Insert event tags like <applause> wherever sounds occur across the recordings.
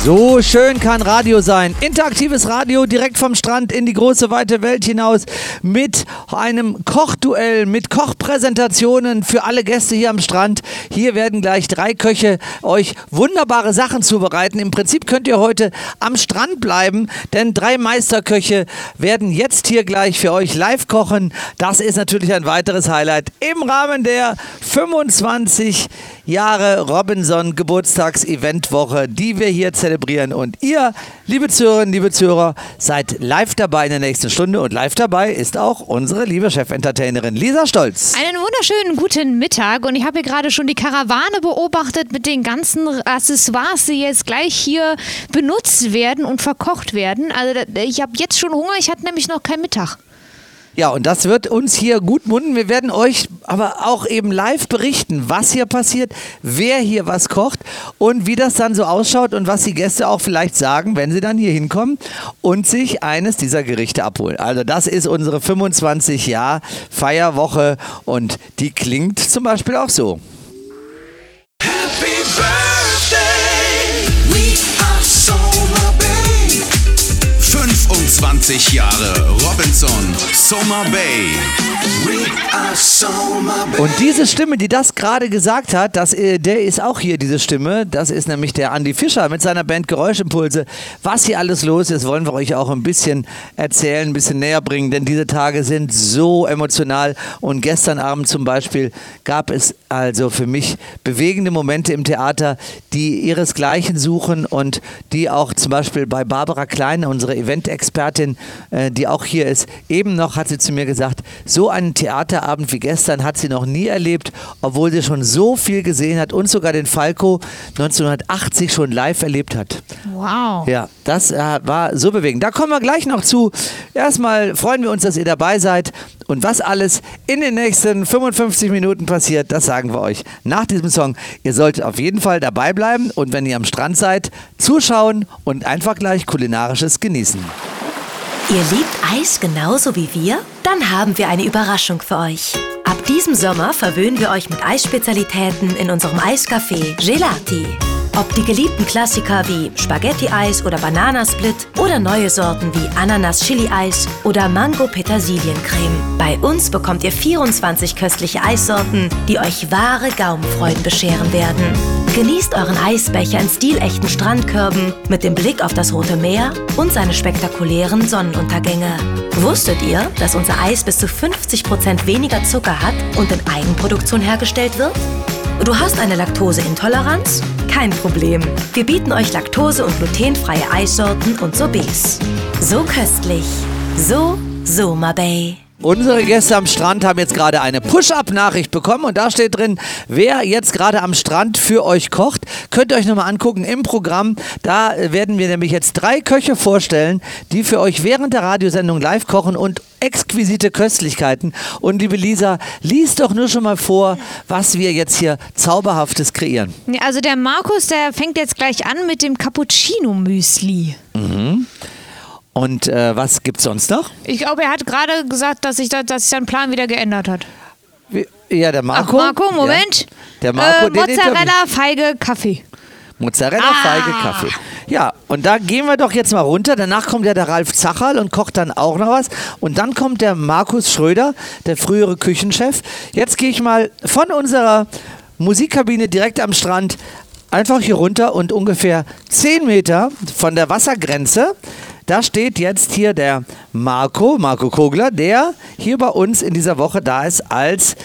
So schön kann Radio sein. Interaktives Radio direkt vom Strand in die große weite Welt hinaus mit einem Kochduell, mit Kochpräsentationen für alle Gäste hier am Strand. Hier werden gleich drei Köche euch wunderbare Sachen zubereiten. Im Prinzip könnt ihr heute am Strand bleiben, denn drei Meisterköche werden jetzt hier gleich für euch live kochen. Das ist natürlich ein weiteres Highlight im Rahmen der 25 Jahre Robinson Geburtstags-Eventwoche, die wir hier zelebrieren. Und ihr, liebe Zuhörerinnen, liebe Zuhörer, seid live dabei in der nächsten Stunde. Und live dabei ist auch unsere liebe Chefentertainerin Lisa Stolz. Einen wunderschönen guten Mittag. Und ich habe hier gerade schon die Karawane beobachtet mit den ganzen Accessoires, die jetzt gleich hier benutzt werden und verkocht werden. Also ich habe jetzt schon Hunger, ich hatte nämlich noch keinen Mittag. Ja, und das wird uns hier gut munden. Wir werden euch aber auch eben live berichten, was hier passiert, wer hier was kocht und wie das dann so ausschaut und was die Gäste auch vielleicht sagen, wenn sie dann hier hinkommen und sich eines dieser Gerichte abholen. Also das ist unsere 25 Jahr Feierwoche und die klingt zum Beispiel auch so. 25 Jahre Robinson Soma Bay. Und diese Stimme, die das gerade gesagt hat, das, äh, der ist auch hier, diese Stimme. Das ist nämlich der Andy Fischer mit seiner Band Geräuschimpulse. Was hier alles los ist, wollen wir euch auch ein bisschen erzählen, ein bisschen näher bringen, denn diese Tage sind so emotional. Und gestern Abend zum Beispiel gab es also für mich bewegende Momente im Theater, die ihresgleichen suchen und die auch zum Beispiel bei Barbara Klein, unsere Event-Expertin, äh, die auch hier ist, eben noch hat sie zu mir gesagt, so einen Theaterabend wie gestern hat sie noch nie erlebt, obwohl sie schon so viel gesehen hat und sogar den Falco 1980 schon live erlebt hat. Wow. Ja, das äh, war so bewegend. Da kommen wir gleich noch zu. Erstmal freuen wir uns, dass ihr dabei seid. Und was alles in den nächsten 55 Minuten passiert, das sagen wir euch nach diesem Song. Ihr solltet auf jeden Fall dabei bleiben und wenn ihr am Strand seid, zuschauen und einfach gleich kulinarisches genießen. Ihr liebt Eis genauso wie wir? Dann haben wir eine Überraschung für euch. Ab diesem Sommer verwöhnen wir euch mit Eisspezialitäten in unserem Eiscafé Gelati. Ob die geliebten Klassiker wie Spaghetti-Eis oder Bananasplit oder neue Sorten wie Ananas-Chili-Eis oder Mango-Petersiliencreme. Bei uns bekommt ihr 24 köstliche Eissorten, die euch wahre Gaumenfreuden bescheren werden. Genießt euren Eisbecher in stilechten Strandkörben mit dem Blick auf das Rote Meer und seine spektakulären Sonnenuntergänge. Wusstet ihr, dass unser Eis bis zu 50% weniger Zucker hat und in Eigenproduktion hergestellt wird? Du hast eine Laktoseintoleranz? Kein Problem. Wir bieten euch laktose- und glutenfreie Eissorten und Sorbets. So köstlich. So Soma Bay. Unsere Gäste am Strand haben jetzt gerade eine Push-Up-Nachricht bekommen und da steht drin, wer jetzt gerade am Strand für euch kocht. Könnt ihr euch nochmal angucken im Programm. Da werden wir nämlich jetzt drei Köche vorstellen, die für euch während der Radiosendung live kochen und exquisite Köstlichkeiten. Und liebe Lisa, lies doch nur schon mal vor, was wir jetzt hier Zauberhaftes kreieren. Ja, Also der Markus, der fängt jetzt gleich an mit dem Cappuccino-Müsli. Und äh, was gibt's sonst noch? Ich glaube, er hat gerade gesagt, dass sich, da, dass sich sein Plan wieder geändert hat. Wie- Ja, der Marco. Ach, Marco, Moment. Ja. Der Marco, äh, den- den- Mozzarella, Feige, Kaffee. Mozzarella, Ah. Feige, Kaffee. Ja, und da gehen wir doch jetzt mal runter. Danach kommt ja der Ralf Zacherl und kocht dann auch noch was. Und dann kommt der Markus Schröder, der frühere Küchenchef. Jetzt gehe ich mal von unserer Musikkabine direkt am Strand einfach hier runter und ungefähr 10 Meter von der Wassergrenze. Da steht jetzt hier der Marco, Marco Kogler, der hier bei uns in dieser Woche da ist als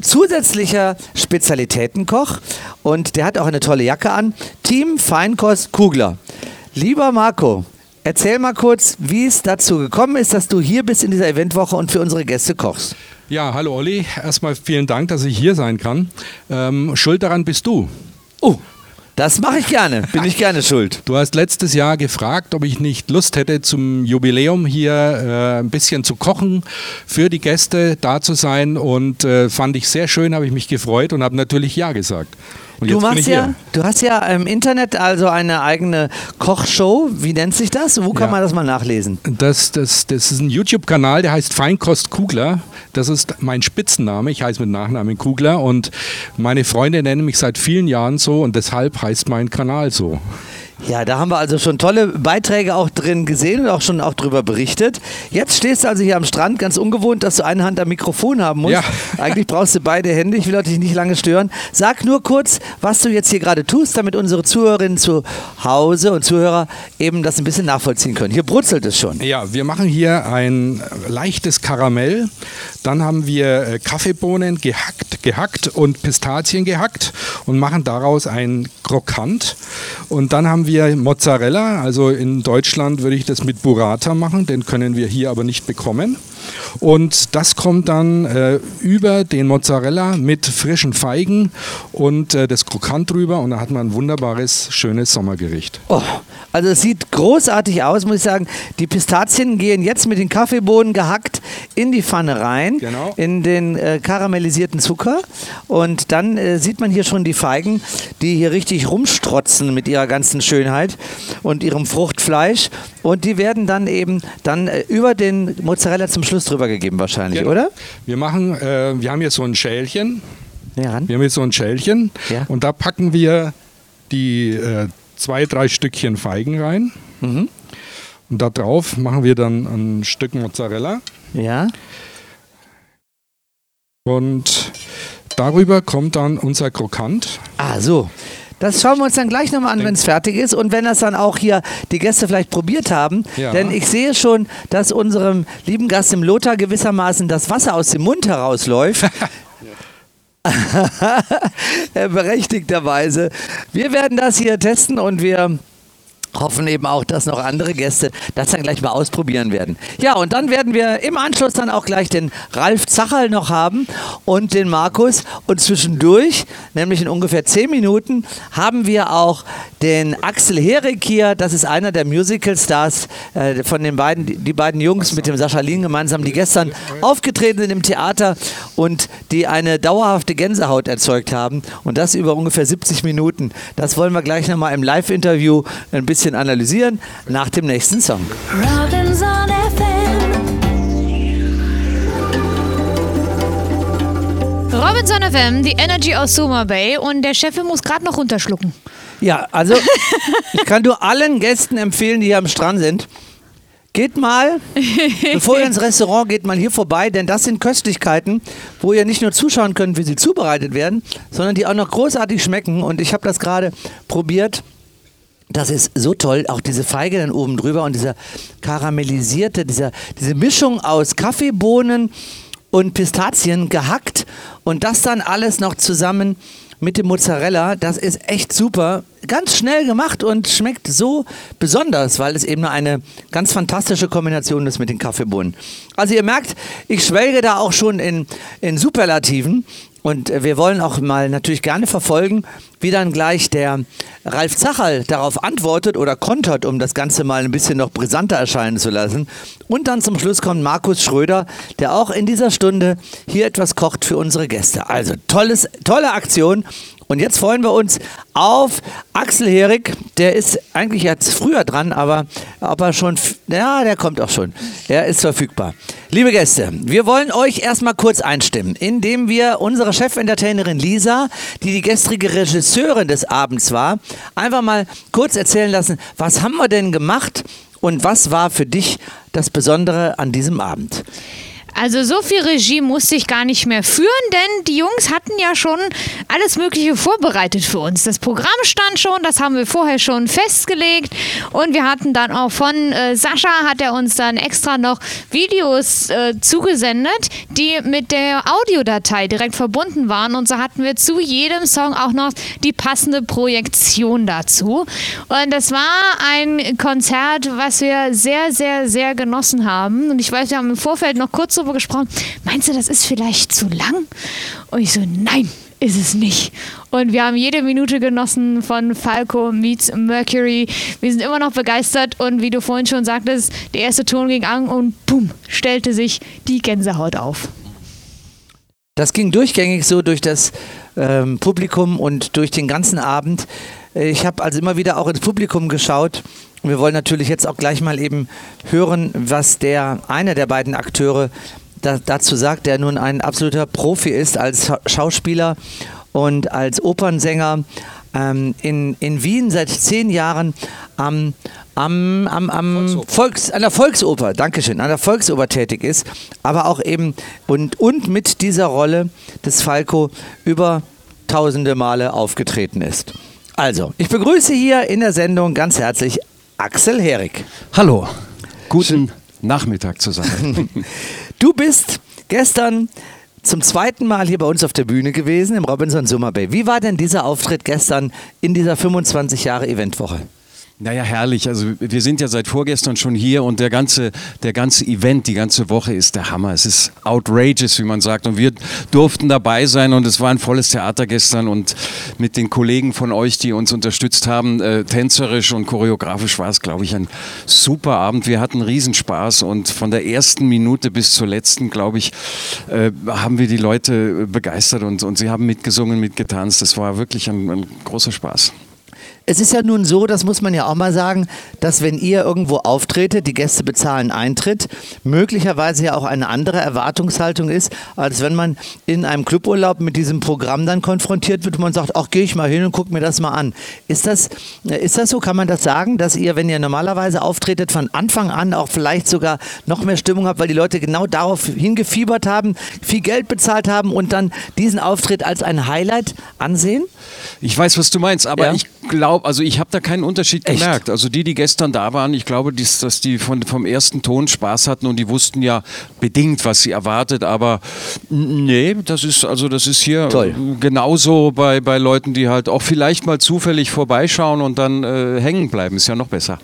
zusätzlicher Spezialitätenkoch und der hat auch eine tolle Jacke an. Team Feinkost Kugler. Lieber Marco, erzähl mal kurz, wie es dazu gekommen ist, dass du hier bist in dieser Eventwoche und für unsere Gäste kochst. Ja, hallo Olli. Erstmal vielen Dank, dass ich hier sein kann. Ähm, schuld daran bist du. Oh, Das mache ich gerne. Bin ich gerne schuld. Du hast letztes Jahr gefragt, ob ich nicht Lust hätte, zum Jubiläum hier äh, ein bisschen zu kochen, für die Gäste da zu sein. Und äh, fand ich sehr schön, habe ich mich gefreut und habe natürlich Ja gesagt. Und Du machst ja, du hast ja im Internet also eine eigene Kochshow. Wie nennt sich das? Wo kann Ja. man das mal nachlesen? Das, das, das ist ein YouTube-Kanal, der heißt Feinkost Kugler. Das ist mein Spitzname. Ich heiße mit Nachnamen Kugler und meine Freunde nennen mich seit vielen Jahren so und deshalb heißt mein Kanal so. Ja, da haben wir also schon tolle Beiträge auch drin gesehen und auch schon auch drüber berichtet. Jetzt stehst du also hier am Strand, ganz ungewohnt, dass du eine Hand am Mikrofon haben musst. Ja. <laughs> Eigentlich brauchst du beide Hände, ich will dich nicht lange stören. Sag nur kurz, was du jetzt hier gerade tust, damit unsere Zuhörerinnen zu Hause und Zuhörer eben das ein bisschen nachvollziehen können. Hier brutzelt es schon. Ja, wir machen hier ein leichtes Karamell. Dann haben wir äh, Kaffeebohnen gehackt, gehackt und Pistazien gehackt und machen daraus ein Krokant. Und dann haben wir Mozzarella. Also in Deutschland würde ich das mit Burrata machen, den können wir hier aber nicht bekommen. Und das kommt dann äh, über den Mozzarella mit frischen Feigen und äh, das Krokant drüber und da hat man ein wunderbares, schönes Sommergericht. Oh, also es sieht großartig aus, muss ich sagen. Die Pistazien gehen jetzt mit den Kaffeebohnen gehackt in die Pfanne rein, Genau. in den äh, karamellisierten Zucker. Und dann äh, sieht man hier schon die Feigen, die hier richtig rumstrotzen mit ihrer ganzen Schönheit und ihrem Fruchtfleisch. Und die werden dann eben dann äh, über den Mozzarella zum Schluss drüber gegeben wahrscheinlich, Genau. oder? Wir machen, äh, wir haben hier so ein Schälchen. Ja, ran. Wir haben jetzt so ein Schälchen Ja. und da packen wir die äh, zwei, drei Stückchen Feigen rein. Mhm. Und da drauf machen wir dann ein Stück Mozzarella. ja. Und darüber kommt dann unser Krokant. Ah, so. Das schauen wir uns dann gleich nochmal an, wenn es fertig ist und wenn das dann auch hier die Gäste vielleicht probiert haben. Ja. Denn ich sehe schon, dass unserem lieben Gast im Lothar gewissermaßen das Wasser aus dem Mund herausläuft. <laughs> <laughs> Berechtigterweise. Wir werden das hier testen und wir hoffen eben auch, dass noch andere Gäste das dann gleich mal ausprobieren werden. Ja, und dann werden wir im Anschluss dann auch gleich den Ralf Zacherl noch haben und den Markus. Und zwischendurch, nämlich in ungefähr zehn Minuten, haben wir auch den Axel Herik hier. Das ist einer der Musical-Stars äh, von den beiden, die, beiden Jungs mit dem Sascha Lien gemeinsam, die gestern aufgetreten sind im Theater und die eine dauerhafte Gänsehaut erzeugt haben. Und das über ungefähr 70 Minuten. Das wollen wir gleich nochmal im Live-Interview ein bisschen analysieren nach dem nächsten Song. Robinson FM. Robinson FM, die Energy aus Soma Bay und der Chef muss gerade noch runterschlucken. Ja, also <laughs> ich kann nur allen Gästen empfehlen, die hier am Strand sind. Geht mal, <laughs> bevor ihr ins Restaurant geht, mal hier vorbei, denn das sind Köstlichkeiten, wo ihr nicht nur zuschauen könnt, wie sie zubereitet werden, sondern die auch noch großartig schmecken. Und ich habe das gerade probiert. Das ist so toll, auch diese Feige dann oben drüber und dieser karamellisierte, dieser, diese Mischung aus Kaffeebohnen und Pistazien gehackt und das dann alles noch zusammen mit dem Mozzarella, das ist echt super. Ganz schnell gemacht und schmeckt so besonders, weil es eben eine ganz fantastische Kombination ist mit den Kaffeebohnen. Also ihr merkt, ich schwelge da auch schon in, in Superlativen. Und äh, wir wollen auch mal natürlich gerne verfolgen, wie dann gleich der Ralf Zacherl darauf antwortet oder kontert, um das Ganze mal ein bisschen noch brisanter erscheinen zu lassen. Und dann zum Schluss kommt Markus Schröder, der auch in dieser Stunde hier etwas kocht für unsere Gäste. Also tolles, tolle Aktion. Und jetzt freuen wir uns auf Axel Herik. Der ist eigentlich jetzt früher dran, aber ob er schon, ja, der kommt auch schon. Er ist verfügbar. Liebe Gäste, wir wollen euch erstmal kurz einstimmen, indem wir unsere Chefentertainerin Lisa, die die gestrige Regisseurin des Abends war, einfach mal kurz erzählen lassen, was haben wir denn gemacht und was war für dich das Besondere an diesem Abend? Also so viel Regie musste ich gar nicht mehr führen, denn die Jungs hatten ja schon alles Mögliche vorbereitet für uns. Das Programm stand schon, das haben wir vorher schon festgelegt und wir hatten dann auch von äh, Sascha hat er uns dann extra noch Videos äh, zugesendet, die mit der Audiodatei direkt verbunden waren und so hatten wir zu jedem Song auch noch die passende Projektion dazu. Und das war ein Konzert, was wir sehr, sehr, sehr genossen haben. Und ich weiß, wir haben im Vorfeld noch kurz darüber gesprochen. Meinst du, das ist vielleicht zu lang? Und ich so, nein. ist es nicht. Und wir haben jede Minute genossen von Falco meets Mercury. Wir sind immer noch begeistert und wie du vorhin schon sagtest, der erste Ton ging an und boom, stellte sich die Gänsehaut auf. Das ging durchgängig so durch das ähm, Publikum und durch den ganzen Abend. Ich habe also immer wieder auch ins Publikum geschaut. Wir wollen natürlich jetzt auch gleich mal eben hören, was der einer der beiden Akteure da, dazu sagt, der nun ein absoluter Profi ist als Scha- Schauspieler und als Opernsänger ähm, in, in Wien seit zehn Jahren am, am, am, am Volks, an der Volksoper, Dankeschön, an der Volksoper tätig ist, aber auch eben und, und mit dieser Rolle des Falco über tausende Male aufgetreten ist. Also, ich begrüße hier in der Sendung ganz herzlich Axel Herig. Hallo, guten Nachmittag zusammen. <laughs> Du bist gestern zum zweiten Mal hier bei uns auf der Bühne gewesen im Robinson Summer Bay. Wie war denn dieser Auftritt gestern in dieser 25 Jahre Eventwoche? Naja, herrlich. Also wir sind ja seit vorgestern schon hier und der ganze, der ganze Event, die ganze Woche ist der Hammer. Es ist outrageous, wie man sagt. Und wir durften dabei sein und es war ein volles Theater gestern und mit den Kollegen von euch, die uns unterstützt haben, äh, tänzerisch und choreografisch war es, glaube ich, ein super Abend. Wir hatten Riesenspaß und von der ersten Minute bis zur letzten, glaube ich, äh, haben wir die Leute begeistert und, und sie haben mitgesungen, mitgetanzt. Das war wirklich ein, ein großer Spaß. Es ist ja nun so, das muss man ja auch mal sagen, dass wenn ihr irgendwo auftretet, die Gäste bezahlen Eintritt, möglicherweise ja auch eine andere Erwartungshaltung ist, als wenn man in einem Cluburlaub mit diesem Programm dann konfrontiert wird und man sagt, ach, gehe ich mal hin und guck mir das mal an. Ist das, äh, ist das so? Kann man das sagen, dass ihr, wenn ihr normalerweise auftretet, von Anfang an auch vielleicht sogar noch mehr Stimmung habt, weil die Leute genau darauf hingefiebert haben, viel Geld bezahlt haben und dann diesen Auftritt als ein Highlight ansehen? Ich weiß, was du meinst, aber Ja. ich glaube, also ich habe da keinen Unterschied Echt? gemerkt. Also die, die gestern da waren, ich glaube, dies, dass die von, vom ersten Ton Spaß hatten und die wussten ja bedingt, was sie erwartet, aber nee, das ist also das ist hier Toll. genauso bei, bei Leuten, die halt auch vielleicht mal zufällig vorbeischauen und dann äh, hängen bleiben, ist ja noch besser.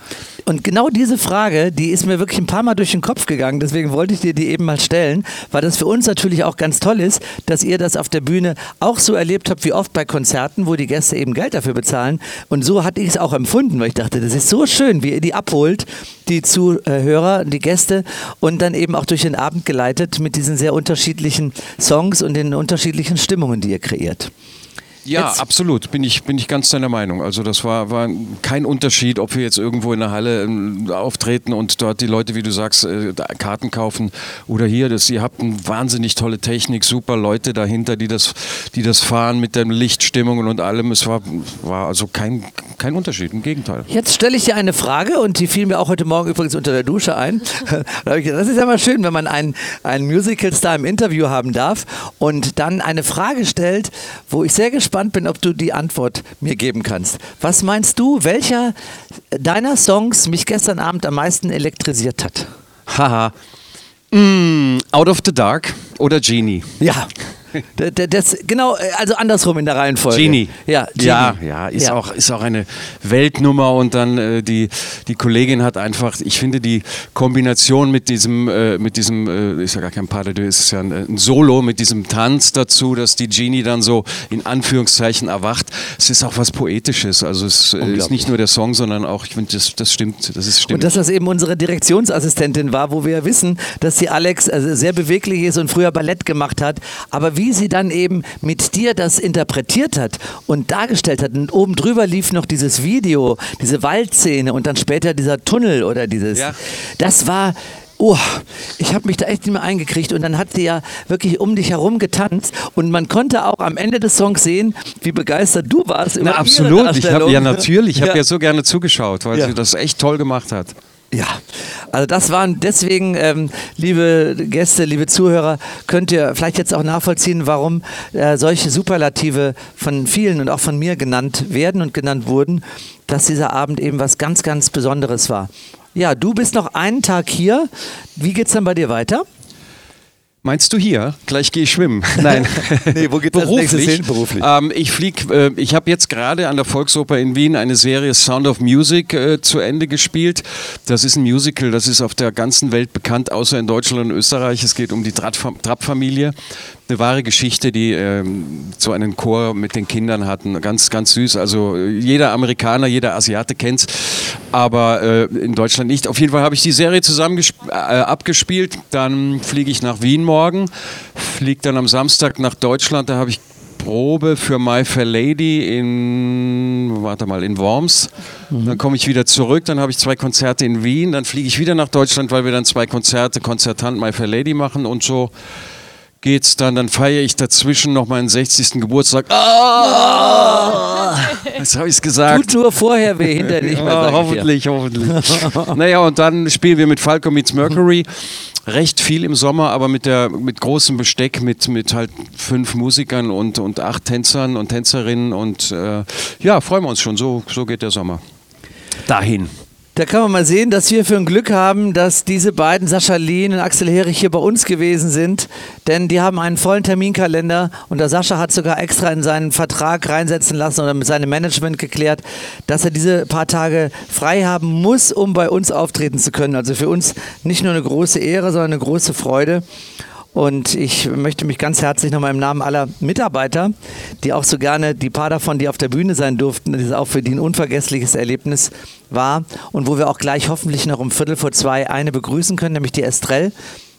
Und genau diese Frage, die ist mir wirklich ein paar Mal durch den Kopf gegangen, deswegen wollte ich dir die eben mal stellen, weil das für uns natürlich auch ganz toll ist, dass ihr das auf der Bühne auch so erlebt habt wie oft bei Konzerten, wo die Gäste eben Geld dafür bezahlen. Und so hatte ich es auch empfunden, weil ich dachte, das ist so schön, wie ihr die abholt, die Zuhörer, die Gäste und dann eben auch durch den Abend geleitet mit diesen sehr unterschiedlichen Songs und den unterschiedlichen Stimmungen, die ihr kreiert. Ja, Jetzt- absolut, bin ich, bin ich ganz deiner Meinung. Also das war, war kein Unterschied, ob wir jetzt irgendwo in der Halle ähm, auftreten und dort die Leute, wie du sagst, äh, Karten kaufen oder hier. Das, ihr habt eine wahnsinnig tolle Technik, super Leute dahinter, die das, die das fahren mit der Lichtstimmung und allem. Es war, war also kein, kein Unterschied, im Gegenteil. Jetzt stelle ich dir eine Frage und die fiel mir auch heute Morgen übrigens unter der Dusche ein. <laughs> Das ist ja mal schön, wenn man einen, einen Musical-Star im Interview haben darf und dann eine Frage stellt, wo ich sehr gespannt bin, ob du die Antwort mir geben kannst. Was meinst du, welcher deiner Songs mich gestern Abend am meisten elektrisiert hat? Haha. Mm, Out of the Dark oder Genie? Ja. D- d- Das, genau, äh, also andersrum in der Reihenfolge. Genie. Ja, Genie. ja, ja, ist, Auch, ist auch eine Weltnummer und dann äh, die, die Kollegin hat einfach, ich finde die Kombination mit diesem, äh, mit diesem, äh, ist ja gar kein Pas de deux, ist ja ein, ein Solo mit diesem Tanz dazu, dass die Genie dann so in Anführungszeichen erwacht. Es ist auch was Poetisches, also es äh, ist nicht nur der Song, sondern auch, ich finde, das, das stimmt, das ist stimmt. Und dass das eben unsere Direktionsassistentin war, wo wir ja wissen, dass sie Alex also sehr beweglich ist und früher Ballett gemacht hat. Aber wie sie dann eben mit dir das interpretiert hat und dargestellt hat. Und oben drüber lief noch dieses Video, diese Waldszene und dann später dieser Tunnel oder dieses. Ja. Das war. Oh, ich habe mich da echt nicht mehr eingekriegt und dann hat sie ja wirklich um dich herum getanzt und man konnte auch am Ende des Songs sehen, wie begeistert du warst. Na, absolut, ich habe ja natürlich, ich habe Ja. ja so gerne zugeschaut, weil Ja. sie das echt toll gemacht hat. Ja, also das waren deswegen, ähm, liebe Gäste, liebe Zuhörer, könnt ihr vielleicht jetzt auch nachvollziehen, warum äh, solche Superlative von vielen und auch von mir genannt werden und genannt wurden, dass dieser Abend eben was ganz, ganz Besonderes war. Ja, du bist noch einen Tag hier. Wie geht's dann bei dir weiter? Meinst du hier? Gleich gehe ich schwimmen. <laughs> Nein. <laughs> Nee, wo geht das nächstes hin beruflich? Ähm, ich flieg, äh, ich habe jetzt gerade an der Volksoper in Wien eine Serie Sound of Music äh, zu Ende gespielt. Das ist ein Musical, das ist auf der ganzen Welt bekannt, außer in Deutschland und Österreich. Es geht um die Trapp- Trapp-Familie. Eine wahre Geschichte, die ähm, so einen Chor mit den Kindern hatten. Ganz, ganz süß. Also äh, jeder Amerikaner, jeder Asiate kennt's, aber äh, in Deutschland nicht. Auf jeden Fall habe ich die Serie zusammen äh, abgespielt. Dann fliege ich nach Wien morgen, fliege dann am Samstag nach Deutschland. Da habe ich Probe für My Fair Lady in, warte mal, in Worms. Dann komme ich wieder zurück, dann habe ich zwei Konzerte in Wien, dann fliege ich wieder nach Deutschland, weil wir dann zwei Konzerte, Konzertant My Fair Lady machen und so geht's dann. Dann feiere ich dazwischen noch meinen 60. Geburtstag. Ah! Jetzt habe ich es gesagt. Tut nur vorher weh, hinterher nicht mehr. Ja, dir. hoffentlich, hoffentlich. naja, und dann spielen wir mit Falco Meets Mercury. Recht viel im Sommer, aber mit, der, mit großem Besteck, mit, mit halt fünf Musikern und, und acht Tänzern und Tänzerinnen. Und äh, ja, freuen wir uns schon. So, so geht der Sommer. Dahin. Da kann man mal sehen, dass wir für ein Glück haben, dass diese beiden, Sascha Lehn und Axel Herich, hier bei uns gewesen sind. Denn die haben einen vollen Terminkalender und der Sascha hat sogar extra in seinen Vertrag reinsetzen lassen oder mit seinem Management geklärt, dass er diese paar Tage frei haben muss, um bei uns auftreten zu können. Also für uns nicht nur eine große Ehre, sondern eine große Freude. Und ich möchte mich ganz herzlich nochmal im Namen aller Mitarbeiter, die auch so gerne, die paar davon, die auf der Bühne sein durften, das ist auch für die ein unvergessliches Erlebnis war und wo wir auch gleich hoffentlich noch um Viertel vor zwei eine begrüßen können, nämlich die Estrell,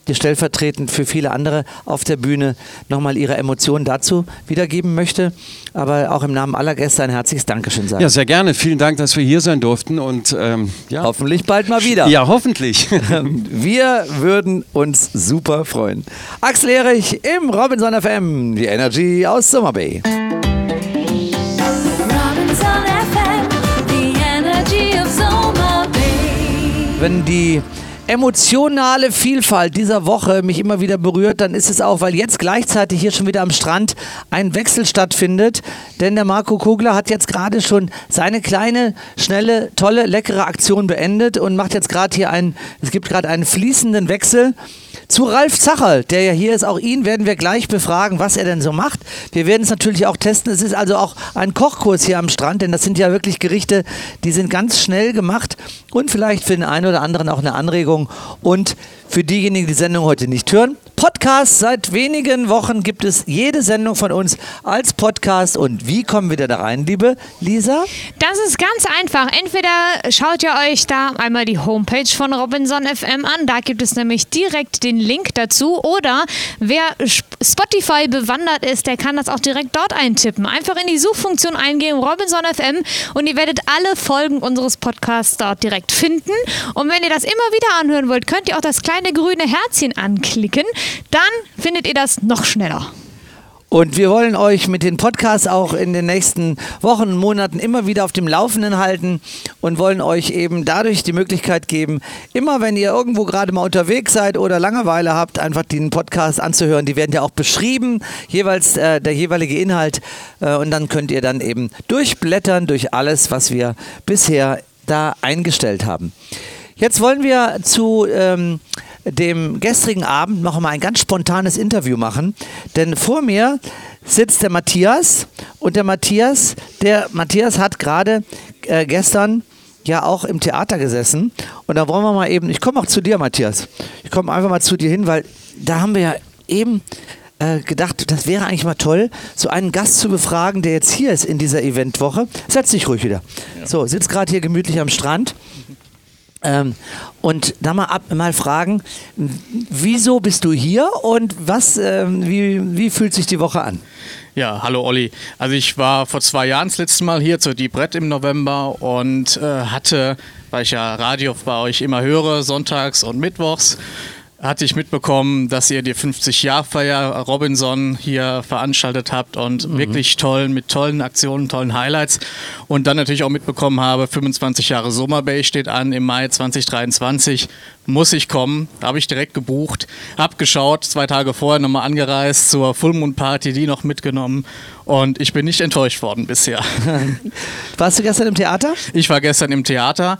die stellvertretend für viele andere auf der Bühne nochmal ihre Emotionen dazu wiedergeben möchte. Aber auch im Namen aller Gäste ein herzliches Dankeschön sagen. Ja, sehr gerne. Vielen Dank, dass wir hier sein durften. Und ähm, ja. Hoffentlich bald mal wieder. Ja, hoffentlich. <laughs> <laughs> Wir würden uns super freuen. Axel Erich im Robinson FM, die Energy aus Summer Bay. Robinson FM, the energy of Soma Bay. Wenn die emotionale Vielfalt dieser Woche mich immer wieder berührt, dann ist es auch, weil jetzt gleichzeitig hier schon wieder am Strand ein Wechsel stattfindet. Denn der Marco Kogler hat jetzt gerade schon seine kleine, schnelle, tolle, leckere Aktion beendet und macht jetzt gerade hier einen, es gibt gerade einen fließenden Wechsel zu Ralf Zacherl, der ja hier ist. Auch ihn werden wir gleich befragen, was er denn so macht. Wir werden es natürlich auch testen. Es ist also auch ein Kochkurs hier am Strand, denn das sind ja wirklich Gerichte, die sind ganz schnell gemacht und vielleicht für den einen oder anderen auch eine Anregung. Und für diejenigen, die die Sendung heute nicht hören, Podcast. Seit wenigen Wochen gibt es jede Sendung von uns als Podcast. Und wie kommen wir da rein, liebe Lisa? Das ist ganz einfach. Entweder schaut ihr euch da einmal die Homepage von Robinson FM an, da gibt es nämlich direkt den Link dazu. Oder wer Sp- Spotify bewandert ist, der kann das auch direkt dort eintippen. Einfach in die Suchfunktion eingeben, Robinson FM, und ihr werdet alle Folgen unseres Podcasts dort direkt finden. Und wenn ihr das immer wieder anhören wollt, könnt ihr auch das kleine grüne Herzchen anklicken. Dann findet ihr das noch schneller. Und wir wollen euch mit den Podcasts auch in den nächsten Wochen Monaten immer wieder auf dem Laufenden halten und wollen euch eben dadurch die Möglichkeit geben, immer wenn ihr irgendwo gerade mal unterwegs seid oder Langeweile habt, einfach den Podcast anzuhören. Die werden ja auch beschrieben, jeweils äh, der jeweilige Inhalt. Äh, und dann könnt ihr dann eben durchblättern durch alles, was wir bisher da eingestellt haben. Jetzt wollen wir zu ähm, dem gestrigen Abend noch mal ein ganz spontanes Interview machen, denn vor mir sitzt der Matthias und der Matthias, der Matthias hat gerade äh, gestern ja auch im Theater gesessen und da wollen wir mal eben, ich komme auch zu dir, Matthias, ich komme einfach mal zu dir hin, weil da haben wir ja eben äh, gedacht, das wäre eigentlich mal toll, so einen Gast zu befragen, der jetzt hier ist in dieser Eventwoche. Setz dich ruhig wieder. So, sitzt gerade hier gemütlich am Strand. Ähm, und da mal, ab, mal fragen, wieso bist du hier und was, ähm, wie, wie fühlt sich die Woche an? Ja, hallo Olli. Also ich war vor zwei Jahren das letzte Mal hier zur Deep Red im November und äh, hatte, weil ich ja Radio bei euch immer höre, sonntags und mittwochs, hatte ich mitbekommen, dass ihr die 50-Jahr-Feier Robinson hier veranstaltet habt und wirklich toll, mit tollen Aktionen, tollen Highlights. Und dann natürlich auch mitbekommen habe, 25 Jahre Summer Bay steht an im Mai 2023. Muss ich kommen, habe ich direkt gebucht, hab geschaut, zwei Tage vorher nochmal angereist zur Full Moon Party, die noch mitgenommen Und ich bin nicht enttäuscht worden bisher. <laughs> Warst du gestern im Theater? Ich war gestern im Theater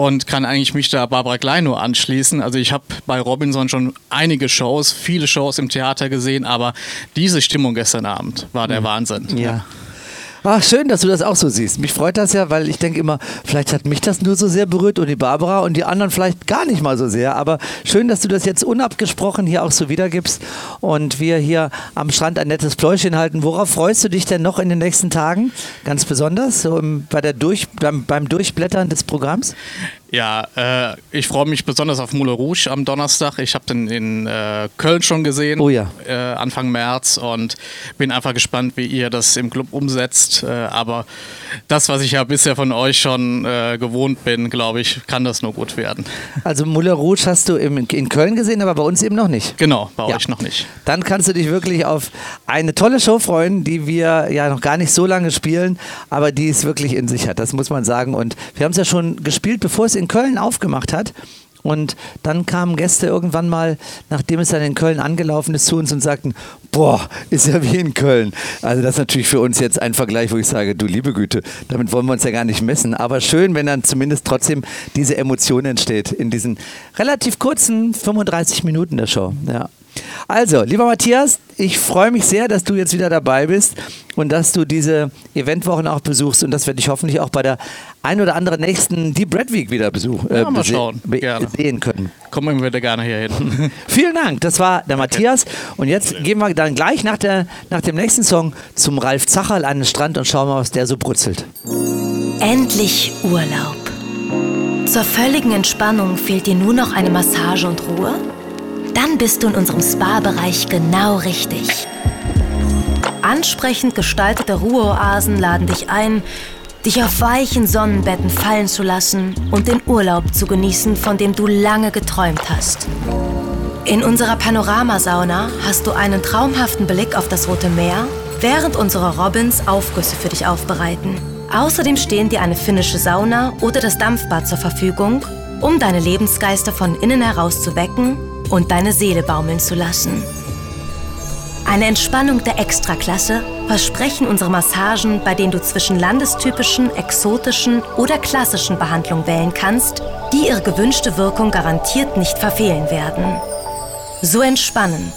und kann eigentlich mich da Barbara Klein nur anschließen. Also ich habe bei Robinson schon einige Shows, viele Shows im Theater gesehen, aber diese Stimmung gestern Abend war der Wahnsinn. Ja. Ach, schön, dass du das auch so siehst. Mich freut das ja, weil ich denke immer, vielleicht hat mich das nur so sehr berührt und die Barbara und die anderen vielleicht gar nicht mal so sehr. Aber schön, dass du das jetzt unabgesprochen hier auch so wiedergibst und wir hier am Strand ein nettes Pläuschen halten. Worauf freust du dich denn noch in den nächsten Tagen? Ganz besonders so im, bei der Durch, beim, beim Durchblättern des Programms? Ja, äh, ich freue mich besonders auf Moulin Rouge am Donnerstag. Ich habe den in äh, Köln schon gesehen, Oh ja. äh, Anfang März und bin einfach gespannt, wie ihr das im Club umsetzt. Äh, aber das, was ich ja bisher von euch schon äh, gewohnt bin, glaube ich, kann das nur gut werden. Also Moulin Rouge hast du im, in Köln gesehen, aber bei uns eben noch nicht. Genau, bei Ja. euch noch nicht. Dann kannst du dich wirklich auf eine tolle Show freuen, die wir ja noch gar nicht so lange spielen, aber die es wirklich in sich hat, das muss man sagen. Und wir haben es ja schon gespielt, bevor es in Köln aufgemacht hat. Und dann kamen Gäste irgendwann mal, nachdem es dann in Köln angelaufen ist, zu uns und sagten, boah, ist ja wie in Köln. Also das ist natürlich für uns jetzt ein Vergleich, wo ich sage, du liebe Güte, damit wollen wir uns ja gar nicht messen. Aber schön, wenn dann zumindest trotzdem diese Emotion entsteht in diesen relativ kurzen 35 Minuten der Show. Ja. Also, lieber Matthias, ich freue mich sehr, dass du jetzt wieder dabei bist und dass du diese Eventwochen auch besuchst und dass wir dich hoffentlich auch bei der ein oder anderen nächsten Deep Red Week wieder besuch, äh, Ja, mal schauen. be- Gerne. sehen können. Kommen wir wieder gerne hier hin. <laughs> Vielen Dank, das war der Matthias und jetzt gehen wir dann gleich nach, der, nach dem nächsten Song zum Ralf Zacherl an den Strand und schauen mal, was der so brutzelt. Endlich Urlaub. Zur völligen Entspannung fehlt dir nur noch eine Massage und Ruhe? Dann bist du in unserem Spa-Bereich genau richtig. Ansprechend gestaltete Ruheoasen laden dich ein, dich auf weichen Sonnenbetten fallen zu lassen und den Urlaub zu genießen, von dem du lange geträumt hast. In unserer Panoramasauna hast du einen traumhaften Blick auf das Rote Meer, während unsere Robins Aufgüsse für dich aufbereiten. Außerdem stehen dir eine finnische Sauna oder das Dampfbad zur Verfügung, um deine Lebensgeister von innen heraus zu wecken und deine Seele baumeln zu lassen. Eine Entspannung der Extraklasse versprechen unsere Massagen, bei denen du zwischen landestypischen, exotischen oder klassischen Behandlungen wählen kannst, die ihre gewünschte Wirkung garantiert nicht verfehlen werden. So entspannend.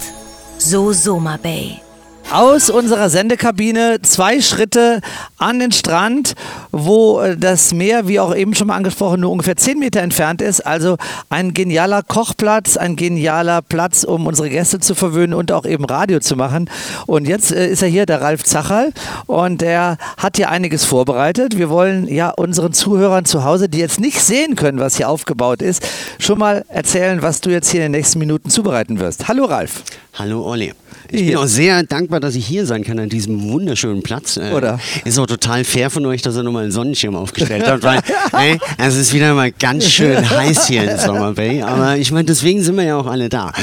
So Soma Bay. Aus unserer Sendekabine zwei Schritte an den Strand, wo äh, das Meer, wie auch eben schon mal angesprochen, nur ungefähr 10 Meter entfernt ist. Also ein genialer Kochplatz, ein genialer Platz, um unsere Gäste zu verwöhnen und auch eben Radio zu machen. Und jetzt äh, ist er hier, der Ralf Zacherl, und er hat hier einiges vorbereitet. Wir wollen ja unseren Zuhörern zu Hause, die jetzt nicht sehen können, was hier aufgebaut ist, schon mal erzählen, was du jetzt hier in den nächsten Minuten zubereiten wirst. Hallo Ralf. Hallo Olli. Ich bin Hier. auch sehr dankbar, dass ich hier sein kann an diesem wunderschönen Platz. Äh, Oder? Ist auch total fair von euch, dass ihr nochmal einen Sonnenschirm aufgestellt <laughs> habt, weil ey, es ist wieder mal ganz schön <laughs> heiß hier in Summer Bay. Aber ich meine, deswegen sind wir ja auch alle da. <laughs>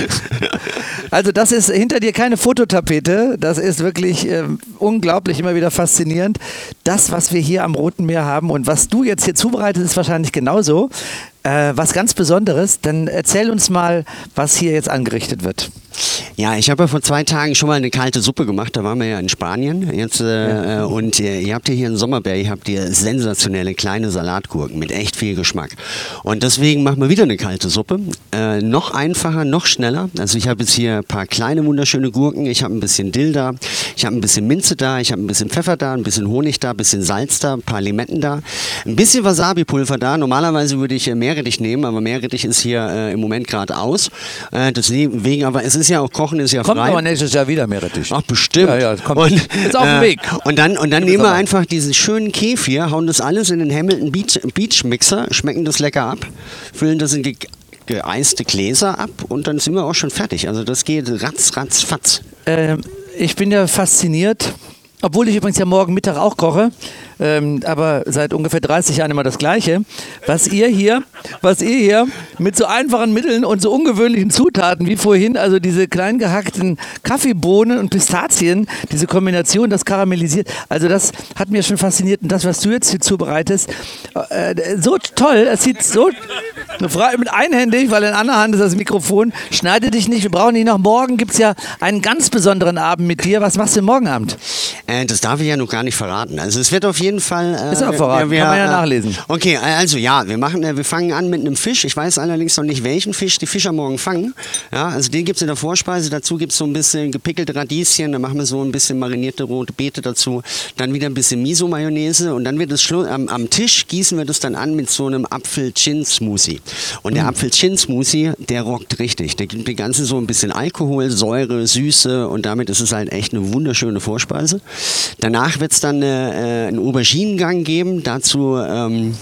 Also das ist hinter dir keine Fototapete. Das ist wirklich ähm, unglaublich, immer wieder faszinierend. Das, was wir hier am Roten Meer haben und was du jetzt hier zubereitet, ist wahrscheinlich genauso. Äh, was ganz Besonderes. Dann erzähl uns mal, was hier jetzt angerichtet wird. Ja, ich habe ja vor zwei Tagen schon mal eine kalte Suppe gemacht. Da waren wir ja in Spanien. Jetzt, äh, äh, und äh, ihr habt hier, hier in Sommerberg, ihr habt hier sensationelle kleine Salatgurken mit echt viel Geschmack. Und deswegen machen wir wieder eine kalte Suppe. Äh, noch einfacher, noch schneller. Also ich habe jetzt hier ein paar kleine wunderschöne Gurken. Ich habe ein bisschen Dill da. Ich habe ein bisschen Minze da. Ich habe ein bisschen Pfeffer da, ein bisschen Honig da, ein bisschen Salz da, ein paar Limetten da. Ein bisschen Wasabi-Pulver da. Normalerweise würde ich äh, Meerrettich nehmen, aber Meerrettich ist hier äh, im Moment gerade aus. Deswegen, aber es ist ja auch Kochen ist ja Kommt frei. aber nächstes Jahr wieder Meerrettich. Ach, bestimmt. Ja, ja, kommt. Und, <laughs> Ist auf dem Weg. Und dann, und dann nehmen wir einfach diesen schönen Kefir, hauen das alles in den Hamilton Beach, Beach Mixer, schmecken das lecker ab, füllen das in ge geeiste Gläser ab und dann sind wir auch schon fertig. Also das geht ratz, ratz, fatz. Ähm, ich bin ja fasziniert, obwohl ich übrigens ja morgen Mittag auch koche, ähm, aber seit ungefähr 30 Jahren immer das Gleiche. Was ihr hier, was ihr hier mit so einfachen Mitteln und so ungewöhnlichen Zutaten wie vorhin, also diese klein gehackten Kaffeebohnen und Pistazien, diese Kombination, das karamellisiert, also das hat mir schon fasziniert. Und das, was du jetzt hier zubereitest, äh, so toll, es sieht so mit einhändig, weil in einer Hand ist das Mikrofon. Schneide dich nicht, wir brauchen dich noch. Morgen gibt es ja einen ganz besonderen Abend mit dir. Was machst du morgen Abend? Äh, das darf ich ja noch gar nicht verraten. Also es wird auf jeden Fall. Äh, Ist auch verraten, kann man ja nachlesen. Okay, also ja, wir machen, äh, wir fangen an mit einem Fisch. Ich weiß allerdings noch nicht, welchen Fisch die Fischer morgen fangen. Ja, also den gibt es in der Vorspeise. Dazu gibt es so ein bisschen gepickelte Radieschen. Dann machen wir so ein bisschen marinierte rote Beete dazu. Dann wieder ein bisschen Miso-Mayonnaise und dann wird es am, am Tisch gießen wir das dann an mit so einem Apfel-Chin-Smoothie. Und der Apfel-Chin-Smoothie, der rockt richtig. Der gibt die ganze so ein bisschen Alkohol, Säure, Süße und damit ist es halt echt eine wunderschöne Vorspeise. Danach wird es dann äh, äh, einen Auberginengang geben. Dazu. Ähm,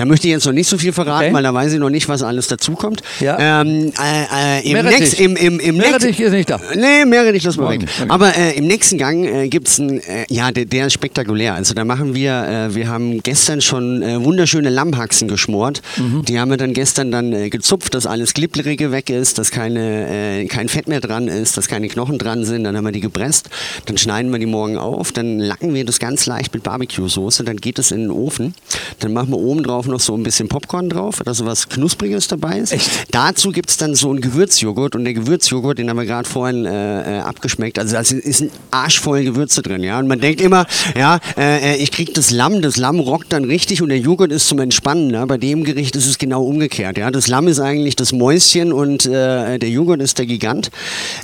da möchte ich jetzt noch nicht so viel verraten, Okay. weil da weiß ich noch nicht, was alles dazukommt. Ja. Ähm, äh, äh, im, im, im, im Meerrettich ist nicht da. Nee, Meerrettich, das mal weg. Okay. Aber äh, im nächsten Gang äh, gibt es einen, äh, ja, der, der ist spektakulär. Also da machen wir, äh, wir haben gestern schon äh, wunderschöne Lammhaxen geschmort. Mhm. Die haben wir dann gestern dann gezupft, dass alles Glibberige weg ist, dass keine, kein Fett mehr dran ist, dass keine Knochen dran sind. Dann haben wir die gepresst. Dann schneiden wir die morgen auf. Dann lacken wir das ganz leicht mit Barbecue-Soße. Dann geht es in den Ofen. Dann machen wir oben drauf noch so ein bisschen Popcorn drauf, dass so was Knuspriges dabei ist. Dazu gibt es dann so einen Gewürzjoghurt. Und der Gewürzjoghurt, den haben wir gerade vorhin äh, äh, abgeschmeckt. Also da ist ein Arsch voll Gewürze drin. Ja? Und man denkt immer, ja, äh, äh, ich krieg das Lamm, das Lamm rockt dann richtig und der Joghurt ist zum Entspannen. Ja? Bei dem Gericht ist es genau umgekehrt. Ja? Das Lamm ist eigentlich das Mäuschen und äh, der Joghurt ist der Gigant.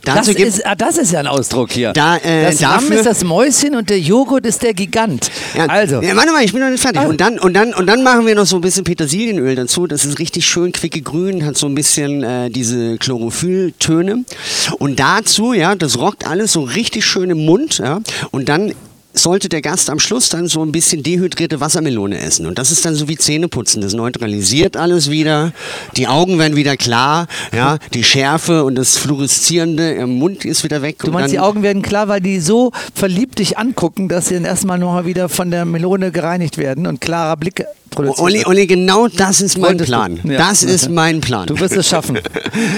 Das Dazu gibt ist, ah, das ist ja ein Ausdruck hier. Da, äh, das Lamm ist das Mäuschen und der Joghurt ist der Gigant. also, Ja, warte mal, ich bin noch nicht fertig. Und dann, und, dann, und dann machen wir noch so ein bisschen Petersilienöl dazu. Das ist richtig schön quicke grün, hat so ein bisschen äh, diese Chlorophylltöne. Und dazu, ja, das rockt alles so richtig schön im Mund. Ja. Und dann sollte der Gast am Schluss dann so ein bisschen dehydrierte Wassermelone essen. Und das ist dann so wie Zähneputzen. Das neutralisiert alles wieder. Die Augen werden wieder klar. Ja, die Schärfe und das Fluoreszierende im Mund ist wieder weg. du meinst, die Augen werden klar, weil die so verliebt dich angucken, dass sie dann erstmal nochmal wieder von der Melone gereinigt werden und klarer Blick Olli. Olli, genau das ist mein Wolltest du? Plan. Ja. Das ist mein Plan. Du wirst es schaffen. <laughs>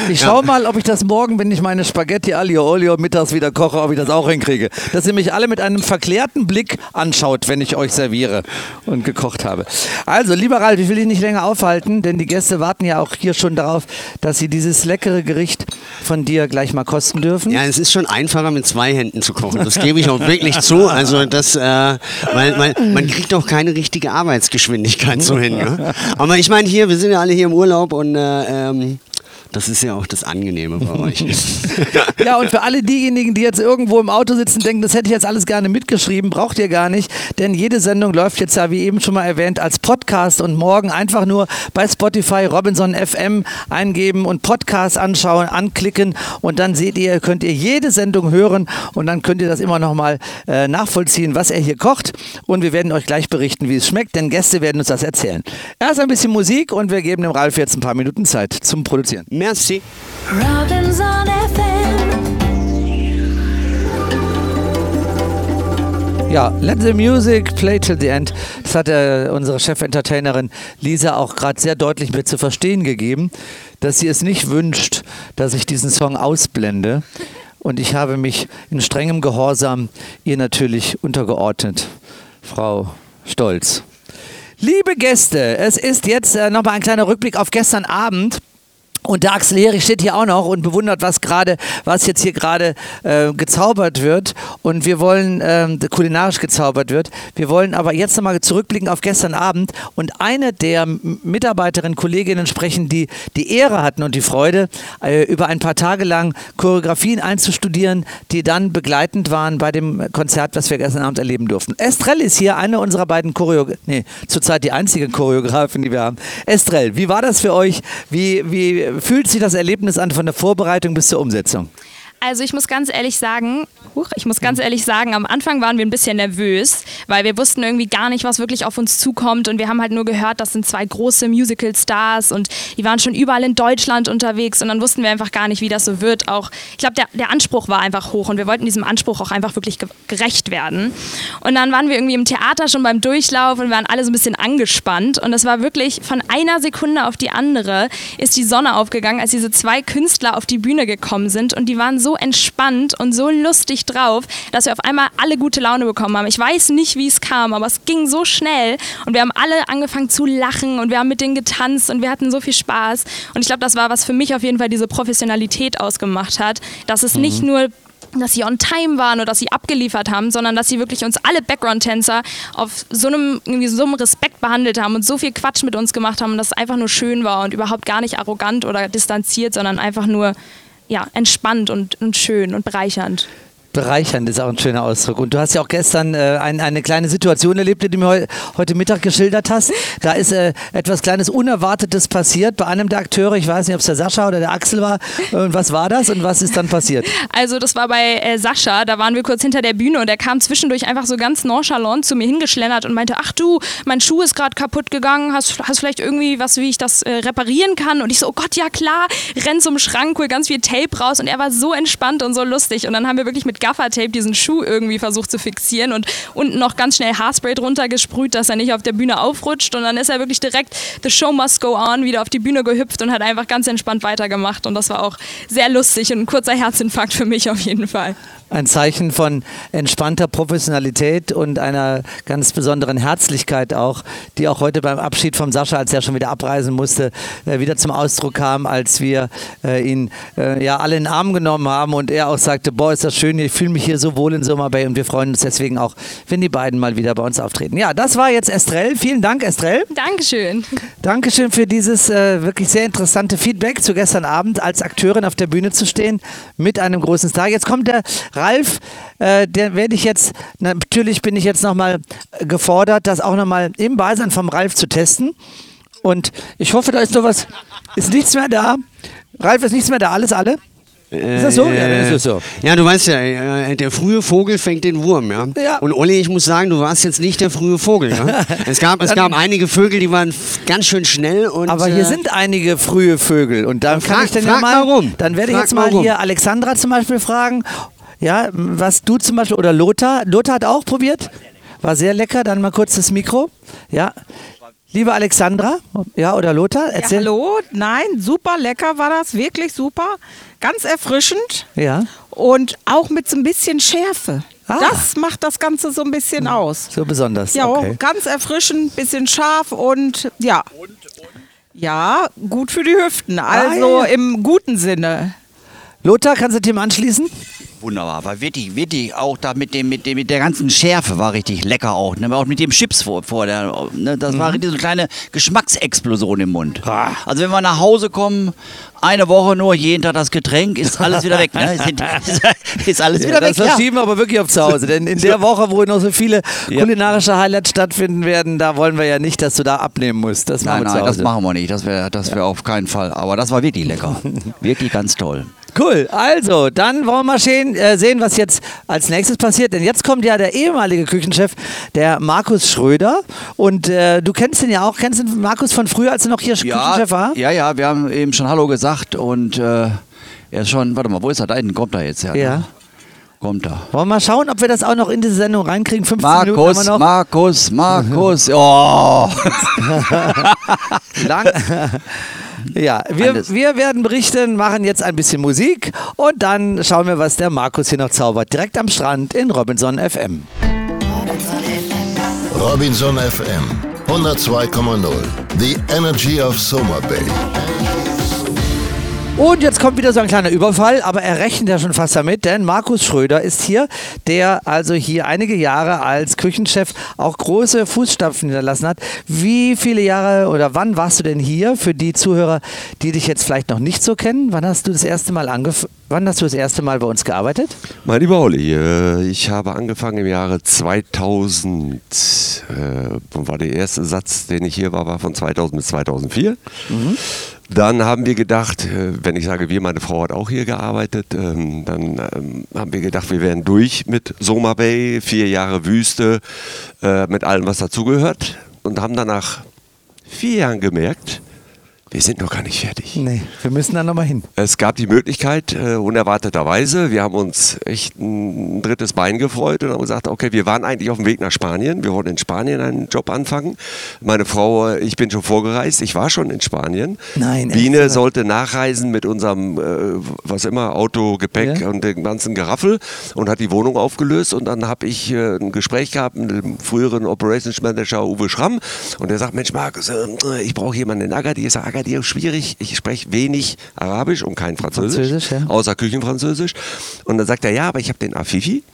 Ich Ja. schau mal, ob ich das morgen, wenn ich meine Spaghetti Aglio Olio mittags wieder koche, ob ich das auch hinkriege. Dass ihr mich alle mit einem verklärten Blick anschaut, wenn ich euch serviere und gekocht habe. Also, lieber Ralf, ich will dich nicht länger aufhalten, denn die Gäste warten ja auch hier schon darauf, dass sie dieses leckere Gericht von dir gleich mal kosten dürfen. Ja, es ist schon einfacher mit zwei Händen zu kochen. Das gebe ich auch wirklich zu. Also das, äh, weil, weil man kriegt auch keine richtige Arbeitsgeschwindigkeit so hin. Ne? Aber ich meine hier, wir sind ja alle hier im Urlaub und äh, ähm, das ist ja auch das Angenehme bei <laughs> euch. Ja, und für alle diejenigen, die jetzt irgendwo im Auto sitzen, denken, das hätte ich jetzt alles gerne mitgeschrieben, braucht ihr gar nicht, denn jede Sendung läuft jetzt ja, wie eben schon mal erwähnt, als Podcast und morgen einfach nur bei Spotify Robinson FM eingeben und Podcast anschauen, anklicken und dann seht ihr, könnt ihr jede Sendung hören und dann könnt ihr das immer noch mal äh, nachvollziehen, was er hier kocht und wir werden euch gleich berichten, wie es schmeckt, denn Gäste werden uns das erzählen. Erst ein bisschen Musik und wir geben dem Ralf jetzt ein paar Minuten Zeit zum Produzieren. Merci. Robinson FM. Ja, let the music play till the end. Das hat äh, unsere Chefentertainerin Lisa auch gerade sehr deutlich mir zu verstehen gegeben, dass sie es nicht wünscht, dass ich diesen Song ausblende. Und ich habe mich in strengem Gehorsam ihr natürlich untergeordnet. Frau Stolz. Liebe Gäste, es ist jetzt äh, nochmal ein kleiner Rückblick auf gestern Abend. Und der Axel Hering steht hier auch noch und bewundert, was gerade, was jetzt hier gerade äh, gezaubert wird. Und wir wollen, ähm, kulinarisch gezaubert wird. Wir wollen aber jetzt nochmal zurückblicken auf gestern Abend und eine der Mitarbeiterinnen, Kolleginnen sprechen, die die Ehre hatten und die Freude, äh, über ein paar Tage lang Choreografien einzustudieren, die dann begleitend waren bei dem Konzert, was wir gestern Abend erleben durften. Estrell ist hier eine unserer beiden Choreografen, nee, zurzeit die einzige Choreografin, die wir haben. Estrell, wie war das für euch? Wie, wie fühlt sich das Erlebnis an von der Vorbereitung bis zur Umsetzung? Also ich muss ganz ehrlich sagen, huch, ich muss ganz ehrlich sagen, am Anfang waren wir ein bisschen nervös, weil wir wussten irgendwie gar nicht, was wirklich auf uns zukommt. Und wir haben halt nur gehört, das sind zwei große Musical-Stars und die waren schon überall in Deutschland unterwegs. Und dann wussten wir einfach gar nicht, wie das so wird. Auch ich glaube, der, der Anspruch war einfach hoch und wir wollten diesem Anspruch auch einfach wirklich ge gerecht werden. Und dann waren wir irgendwie im Theater schon beim Durchlauf und waren alle so ein bisschen angespannt. Und das war wirklich von einer Sekunde auf die andere ist die Sonne aufgegangen, als diese zwei Künstler auf die Bühne gekommen sind. Und die waren so entspannt und so lustig drauf, dass wir auf einmal alle gute Laune bekommen haben. Ich weiß nicht, wie es kam, aber es ging so schnell und wir haben alle angefangen zu lachen und wir haben mit denen getanzt und wir hatten so viel Spaß und ich glaube, das war was für mich auf jeden Fall diese Professionalität ausgemacht hat, dass es nicht nur dass sie on time waren oder dass sie abgeliefert haben, sondern dass sie wirklich uns alle Background-Tänzer auf so einem, irgendwie so einem Respekt behandelt haben und so viel Quatsch mit uns gemacht haben, dass es einfach nur schön war und überhaupt gar nicht arrogant oder distanziert, sondern einfach nur ja, entspannt und, und schön und bereichernd. Bereichernd ist auch ein schöner Ausdruck. Und du hast ja auch gestern äh, ein, eine kleine Situation erlebt, die du mir heu, heute Mittag geschildert hast. <laughs> Da ist äh, etwas kleines Unerwartetes passiert bei einem der Akteure. Ich weiß nicht, ob es der Sascha oder der Axel war. Und was war das und was ist dann passiert? <laughs> Also das war bei äh, Sascha, da waren wir kurz hinter der Bühne und er kam zwischendurch einfach so ganz nonchalant zu mir hingeschlendert und meinte, ach du, mein Schuh ist gerade kaputt gegangen, hast, hast vielleicht irgendwie was, wie ich das äh, reparieren kann? Und ich so, oh Gott, ja klar, renn zum Schrank, hol ganz viel Tape raus und er war so entspannt und so lustig und dann haben wir wirklich mit Gaffertape diesen Schuh irgendwie versucht zu fixieren und unten noch ganz schnell Haarspray drunter gesprüht, dass er nicht auf der Bühne aufrutscht und dann ist er wirklich direkt The Show Must Go On wieder auf die Bühne gehüpft und hat einfach ganz entspannt weitergemacht und das war auch sehr lustig und ein kurzer Herzinfarkt für mich auf jeden Fall. Ein Zeichen von entspannter Professionalität und einer ganz besonderen Herzlichkeit auch, die auch heute beim Abschied von Sascha, als er schon wieder abreisen musste, äh, wieder zum Ausdruck kam, als wir äh, ihn äh, ja alle in den Arm genommen haben und er auch sagte, boah, ist das schön, ich fühle mich hier so wohl in Summer Bay und wir freuen uns deswegen auch, wenn die beiden mal wieder bei uns auftreten. Ja, das war jetzt Estrell. Vielen Dank, Estrell. Dankeschön. Dankeschön für dieses äh, wirklich sehr interessante Feedback zu gestern Abend als Akteurin auf der Bühne zu stehen mit einem großen Star. Jetzt kommt der Ralf, äh, der werde ich jetzt, natürlich bin ich jetzt nochmal gefordert, das auch nochmal im Beisein vom Ralf zu testen. Und ich hoffe, da ist sowas, ist nichts mehr da. Ralf, ist nichts mehr da, alles alle? Ist das so? Ja, dann ist so. Ja, du weißt ja, äh, der frühe Vogel fängt den Wurm, ja. Ja. Und Olli, ich muss sagen, du warst jetzt nicht der frühe Vogel, ja. <laughs> Es gab, es gab einige Vögel, die waren ganz schön schnell und. Aber hier äh, sind einige frühe Vögel und dann kann frag- ich dann ja frag mal, warum. dann werde ich jetzt mal warum. hier Alexandra zum Beispiel fragen, ja, was du zum Beispiel oder Lothar, Lothar hat auch probiert, war sehr lecker. Dann mal kurz das Mikro, ja. Liebe Alexandra, ja oder Lothar, Ja, erzähl. hallo, nein, super lecker war das, wirklich super. Ganz erfrischend Ja, und auch mit so ein bisschen Schärfe. Ah. Das macht das Ganze so ein bisschen aus. so besonders. Ja, okay. ganz erfrischend, bisschen scharf und ja. Ja, gut für die Hüften, also Ah, ja. im guten Sinne. Lothar, kannst du dem anschließen? Wunderbar, war wirklich, wirklich auch da mit dem, mit dem, mit der ganzen Schärfe war richtig lecker auch. Ne? Auch mit dem Chips vor, vor der, ne? das war richtig so eine kleine Geschmacksexplosion im Mund. Also wenn wir nach Hause kommen, eine Woche nur, jeden Tag das Getränk, ist alles wieder weg. Ne? <laughs> Ist, ist alles Ja, wieder das weg. Ja. verschieben wir aber wirklich auf zu Hause, denn in der <laughs> Woche, wo noch so viele Ja. kulinarische Highlights stattfinden werden, da wollen wir ja nicht, dass du da abnehmen musst. Das machen Nein, wir nein, das machen wir nicht. Das wäre das wär auf keinen Fall. Aber das war wirklich lecker. <laughs> wirklich ganz toll. Cool, also dann wollen wir mal sehen, äh, sehen, was jetzt als nächstes passiert. Denn jetzt kommt ja der ehemalige Küchenchef, der Markus Schröder. Und äh, du kennst ihn ja auch, kennst du den Markus von früher, als er noch hier Küchenchef war? ja, ja, wir haben eben schon Hallo gesagt und äh, er ist schon, warte mal, wo ist er da hinten? Kommt er jetzt her? ne? Ja. Kommt er. Wollen wir mal schauen, ob wir das auch noch in diese Sendung reinkriegen? 15 Minuten haben Markus, wir noch. Markus, Markus. <laughs> Oh. <laughs> Lang. Ja, wir, Alles. wir werden berichten, machen jetzt ein bisschen Musik und dann schauen wir, was der Markus hier noch zaubert. Direkt am Strand in Robinson FM. Robinson FM 102,0. The Energy of Soma Bay. Und jetzt kommt wieder so ein kleiner Überfall, aber er rechnet ja schon fast damit, denn Markus Schröder ist hier, der also hier einige Jahre als Küchenchef auch große Fußstapfen hinterlassen hat. Wie viele Jahre oder wann warst du denn hier für die Zuhörer, die dich jetzt vielleicht noch nicht so kennen? Wann hast du das erste Mal wann hast du das erste Mal bei uns gearbeitet? Mein lieber Olli, äh, ich habe angefangen im Jahre 2000. Äh, war der erste Satz, den ich hier war, war von 2000 bis 2004. Dann haben wir gedacht, äh, wenn ich sage wir, meine Frau hat auch hier gearbeitet, ähm, dann ähm, haben wir gedacht, wir wären durch mit Soma Bay, vier Jahre Wüste, äh, mit allem, was dazugehört. Und haben dann nach vier Jahren gemerkt, wir sind noch gar nicht fertig. Nee, wir müssen da nochmal hin. Es gab die Möglichkeit, äh, unerwarteterweise, wir haben uns echt ein drittes Bein gefreut und haben gesagt, okay, wir waren eigentlich auf dem Weg nach Spanien. Wir wollten in Spanien einen Job anfangen. Meine Frau, äh, ich bin schon vorgereist, ich war schon in Spanien. Nein, Biene echt? sollte nachreisen mit unserem, äh, was immer, Auto, Gepäck Ja. und dem ganzen Geraffel und hat die Wohnung aufgelöst. Und dann habe ich äh, ein Gespräch gehabt mit dem früheren Operations Manager Uwe Schramm und der sagt, Mensch Markus, äh, ich brauche jemanden in Agadir. Ich sage, Agadir schwierig, ich spreche wenig Arabisch und kein Französisch, Französisch, ja. außer Küchenfranzösisch. Und dann sagt er, ja, aber ich habe den Afifi.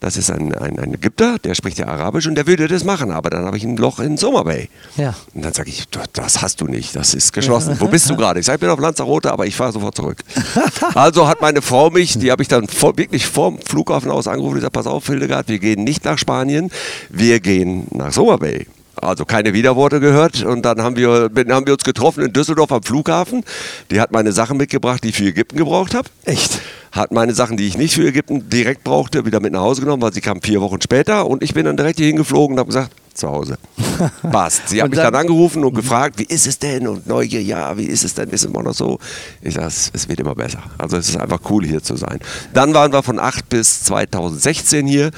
Das ist ein, ein, ein Ägypter, der spricht ja Arabisch und der würde das machen, aber dann habe ich ein Loch in Summer Bay. Ja. Und dann sage ich, "Du, das hast du nicht, das ist geschlossen. Wo bist du gerade? Ich sage, ich bin auf Lanzarote, aber ich fahre sofort zurück. <laughs> Also hat meine Frau mich, die habe ich dann vor, wirklich vom Flughafen aus angerufen und gesagt, pass auf, Hildegard, wir gehen nicht nach Spanien, wir gehen nach Summer Bay. Also keine Widerworte gehört und dann haben wir, bin- haben wir uns getroffen in Düsseldorf am Flughafen. Die hat meine Sachen mitgebracht, die ich für Ägypten gebraucht habe. Echt? Hat meine Sachen, die ich nicht für Ägypten direkt brauchte, wieder mit nach Hause genommen, weil sie kam vier Wochen später und ich bin dann direkt hier hingeflogen und habe gesagt, zu Hause. <laughs> Passt. Sie hat Und mich dann- dann angerufen und gefragt, wie ist es denn? Und Neugier, ja, wie ist es denn? Ist immer noch so? Ich sage, es es wird immer besser. Also es ist einfach cool hier zu sein. Dann waren wir von 8 bis 2016 hier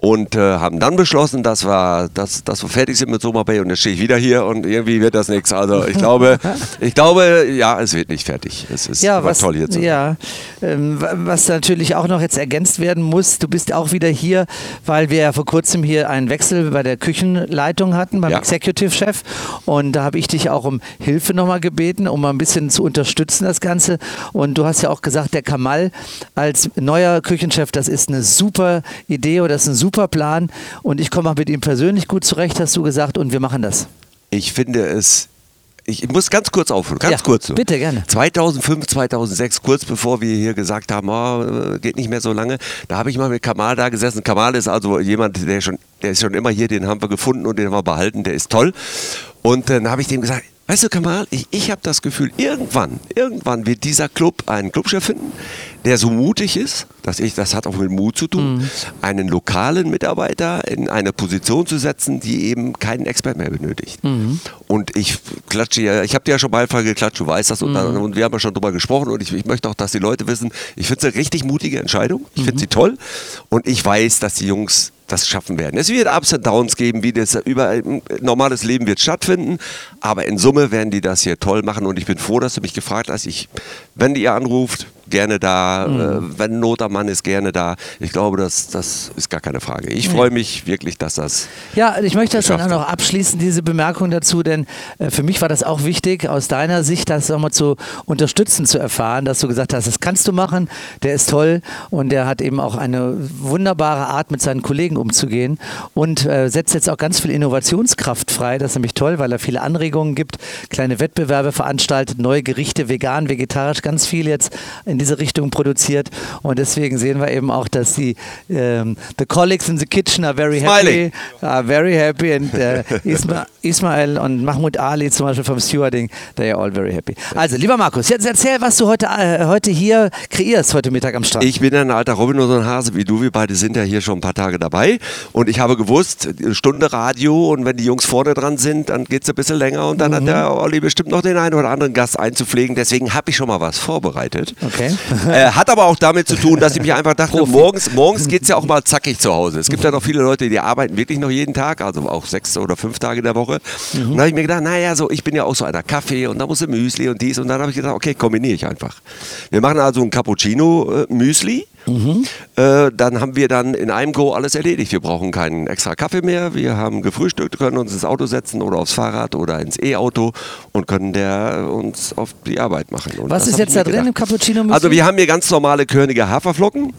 und äh, haben dann beschlossen, dass wir, dass, dass wir fertig sind mit Soma Bay und jetzt stehe ich wieder hier und irgendwie wird das nichts. Also ich <laughs> glaube, ich glaube, ja, es wird nicht fertig. Es ist Ja, was, toll hier zu sein. ja ähm, wa- was natürlich auch noch jetzt ergänzt werden muss, du bist auch wieder hier, weil wir ja vor kurzem hier einen Wechsel bei der Küchenleitung hatten, beim Ja. Executive Chef. Und da habe ich dich auch um Hilfe nochmal gebeten, um mal ein bisschen zu unterstützen, das Ganze. Und du hast ja auch gesagt, der Kamal als neuer Küchenchef, das ist eine super Idee oder das ist ein super Plan. Und ich komme auch mit ihm persönlich gut zurecht, hast du gesagt, und wir machen das. Ich finde es. Ich muss ganz kurz aufhören, ganz Ja, kurz. nur. bitte, gerne. 2005, 2006, kurz bevor wir hier gesagt haben, oh, geht nicht mehr so lange, da habe ich mal mit Kamal da gesessen. Kamal ist also jemand, der schon, der ist schon immer hier, den haben wir gefunden und den haben wir behalten, der ist toll. Und dann habe ich dem gesagt, weißt du Kamal, ich, ich habe das Gefühl, irgendwann, irgendwann wird dieser Club einen Clubchef finden, der so mutig ist, dass ich, das hat auch mit Mut zu tun, einen lokalen Mitarbeiter in eine Position zu setzen, die eben keinen Experten mehr benötigt. Und ich klatsche ja, ich habe dir ja schon Beifall geklatscht, du weißt das, und, dann, und wir haben ja schon drüber gesprochen und ich, ich möchte auch, dass die Leute wissen, ich finde es eine richtig mutige Entscheidung, ich finde sie toll und ich weiß, dass die Jungs das schaffen werden. Es wird Ups und Downs geben, wie das überall, ein normales Leben wird stattfinden, aber in Summe werden die das hier toll machen und ich bin froh, dass du mich gefragt hast. Ich, wenn ihr anruft, gerne da, äh, wenn Not am Mann ist, gerne da. Ich glaube, das, das ist gar keine Frage. Ich freue mich wirklich, dass das Ja, ich möchte das dann auch noch abschließen, diese Bemerkung dazu, denn äh, für mich war das auch wichtig, aus deiner Sicht das nochmal zu unterstützen, zu erfahren, dass du gesagt hast, das kannst du machen, der ist toll und der hat eben auch eine wunderbare Art, mit seinen Kollegen umzugehen und äh, setzt jetzt auch ganz viel Innovationskraft frei. Das ist nämlich toll, weil er viele Anregungen gibt, kleine Wettbewerbe veranstaltet, neue Gerichte, vegan, vegetarisch, ganz viel jetzt in diese Richtung produziert und deswegen sehen wir eben auch, dass die ähm, the colleagues in the kitchen are very Smiling. happy are very happy and uh, Isma Ismail und Mahmoud Ali zum Beispiel vom Stewarding, they are all very happy. Also, lieber Markus, jetzt erzähl, was du heute, äh, heute hier kreierst, heute Mittag am Strand. Ich bin ein alter Robinson-Hase wie du. Wir beide sind ja hier schon ein paar Tage dabei. Und ich habe gewusst, eine Stunde Radio und wenn die Jungs vorne dran sind, dann geht es ein bisschen länger und dann hat der Olli bestimmt noch den einen oder anderen Gast einzupflegen. Deswegen habe ich schon mal was vorbereitet. Okay. <laughs> Äh, hat aber auch damit zu tun, dass ich mich einfach dachte, morgens, morgens geht es ja auch mal zackig zu Hause. Es gibt ja noch viele Leute, die arbeiten wirklich noch jeden Tag, also auch sechs oder fünf Tage in der Woche. Und da habe ich mir gedacht, naja, so, ich bin ja auch so einer Kaffee und da muss ein Müsli und dies. Und dann habe ich gedacht, okay, kombiniere ich einfach. Wir machen also ein Cappuccino-Müsli. Äh, dann haben wir dann in einem Go alles erledigt. Wir brauchen keinen extra Kaffee mehr. Wir haben gefrühstückt, können uns ins Auto setzen oder aufs Fahrrad oder ins E-Auto und können der uns auf die Arbeit machen. Und was ist jetzt da drin gedacht. im Cappuccino? Mhm. Also wir haben hier ganz normale körnige Haferflocken.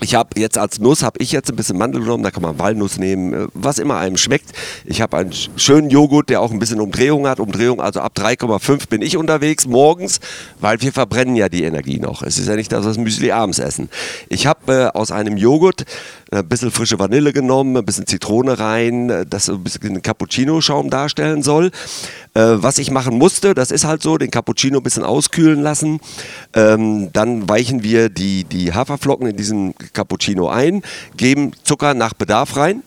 Ich habe jetzt als Nuss habe ich jetzt ein bisschen Mandel genommen, da kann man Walnuss nehmen, äh, was immer einem schmeckt. Ich habe einen sch- schönen Joghurt, der auch ein bisschen Umdrehung hat. Umdrehung, also ab 3,5 bin ich unterwegs morgens, weil wir verbrennen ja die Energie noch. Es ist ja nicht, das Müsli abends essen. Ich habe äh, aus einem Joghurt ein bisschen frische Vanille genommen, ein bisschen Zitrone rein, äh, das so ein bisschen Cappuccino-Schaum darstellen soll. Äh, was ich machen musste, das ist halt so, den Cappuccino ein bisschen auskühlen lassen. Ähm, dann weichen wir die, die Haferflocken in diesen Cappuccino ein, geben Zucker nach Bedarf rein.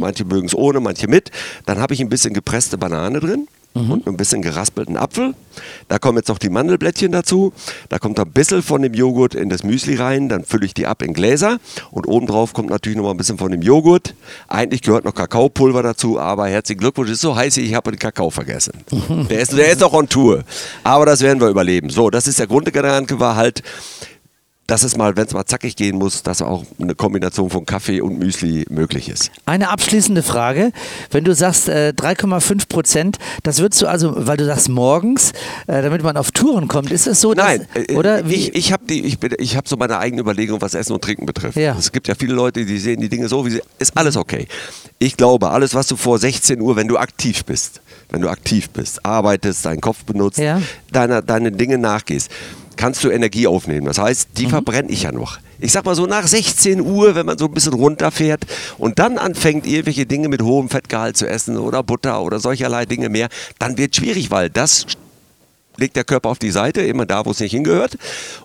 Manche mögen es ohne, manche mit. Dann habe ich ein bisschen gepresste Banane drin. Und ein bisschen geraspelten Apfel. Da kommen jetzt noch die Mandelblättchen dazu. Da kommt ein bisschen von dem Joghurt in das Müsli rein. Dann fülle ich die ab in Gläser. Und obendrauf kommt natürlich noch mal ein bisschen von dem Joghurt. Eigentlich gehört noch Kakaopulver dazu, aber herzlichen Glückwunsch. Es ist so heiß, ich habe den Kakao vergessen. Der ist, der ist noch on Tour. Aber das werden wir überleben. So, das ist der Grundgedanke, war halt, dass es mal, wenn es mal zackig gehen muss, dass auch eine Kombination von Kaffee und Müsli möglich ist. Eine abschließende Frage. Wenn du sagst äh, 3,5 Prozent, das würdest du also, weil du sagst morgens, äh, damit man auf Touren kommt, ist es so? Dass, Nein, äh, oder wie? ich, ich habe ich, ich hab so meine eigene Überlegung, was Essen und Trinken betrifft. Ja. Es gibt ja viele Leute, die sehen die Dinge so, wie sie ist alles okay. Ich glaube, alles, was du vor 16 Uhr, wenn du aktiv bist, wenn du aktiv bist, arbeitest, deinen Kopf benutzt, Ja. deiner, deine Dinge nachgehst, kannst du Energie aufnehmen. Das heißt, die Mhm. verbrenne ich ja noch. Ich sag mal so nach 16 Uhr, wenn man so ein bisschen runterfährt und dann anfängt, irgendwelche Dinge mit hohem Fettgehalt zu essen oder Butter oder solcherlei Dinge mehr, dann wird schwierig, weil das legt der Körper auf die Seite, immer da, wo es nicht hingehört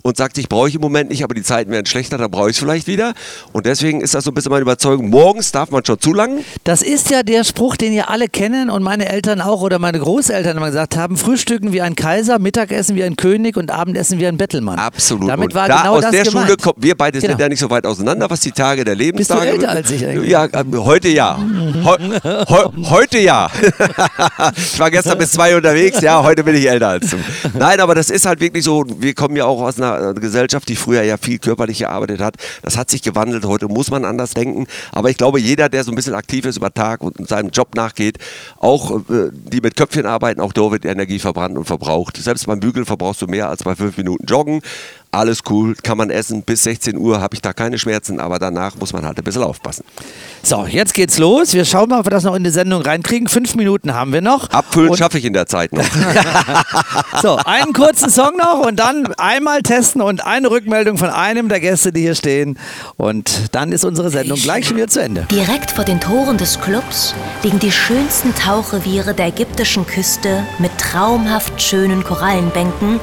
und sagt, ich brauche ich im Moment nicht, aber die Zeiten werden schlechter, dann brauche ich es vielleicht wieder. Und deswegen ist das so ein bisschen meine Überzeugung, morgens darf man schon zu lang. Das ist ja der Spruch, den ihr alle kennen und meine Eltern auch oder meine Großeltern immer gesagt haben: Frühstücken wie ein Kaiser, Mittagessen wie ein König und Abendessen wie ein Bettelmann. Absolut. Damit war da genau aus das der gemeint. Schule kommt, wir beide Genau. sind ja nicht so weit auseinander, was die Tage der Bist du Lebenstage älter als ich eigentlich? Ja, äh, heute ja. Heu, heute ja. <laughs> ich war gestern bis zwei unterwegs, ja, heute bin ich älter als du. <laughs> Nein, aber das ist halt wirklich so, wir kommen ja auch aus einer äh, Gesellschaft, die früher ja viel körperlich gearbeitet hat. Das hat sich gewandelt, heute muss man anders denken. Aber ich glaube, jeder, der so ein bisschen aktiv ist über Tag und seinem Job nachgeht, auch äh, die mit Köpfchen arbeiten, auch da wird Energie verbrannt und verbraucht. Selbst beim Bügeln verbrauchst du mehr als bei fünf Minuten Joggen. Alles cool, kann man essen. Bis 16 Uhr habe ich da keine Schmerzen, aber danach muss man halt ein bisschen aufpassen. So, jetzt geht's los. Wir schauen mal, ob wir das noch in die Sendung reinkriegen. Fünf Minuten haben wir noch. Abfüllen schaffe ich in der Zeit noch. <laughs> So, einen kurzen Song noch und dann einmal testen und eine Rückmeldung von einem der Gäste, die hier stehen. Und dann ist unsere Sendung gleich schon wieder zu Ende. Direkt vor den Toren des Clubs liegen die schönsten Tauchreviere der ägyptischen Küste mit traumhaft schönen Korallenbänken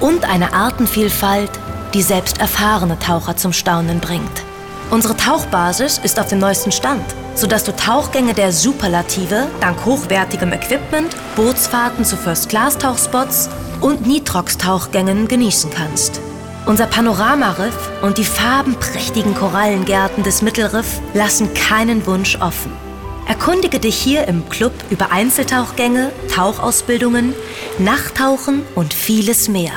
und einer Artenvielfalt, die selbst erfahrene Taucher zum Staunen bringt. Unsere Tauchbasis ist auf dem neuesten Stand, sodass du Tauchgänge der Superlative dank hochwertigem Equipment, Bootsfahrten zu First-Class-Tauchspots und Nitrox-Tauchgängen genießen kannst. Unser Panoramariff und die farbenprächtigen Korallengärten des Mittelriff lassen keinen Wunsch offen. Erkundige dich hier im Club über Einzeltauchgänge, Tauchausbildungen, Nachttauchen und vieles mehr.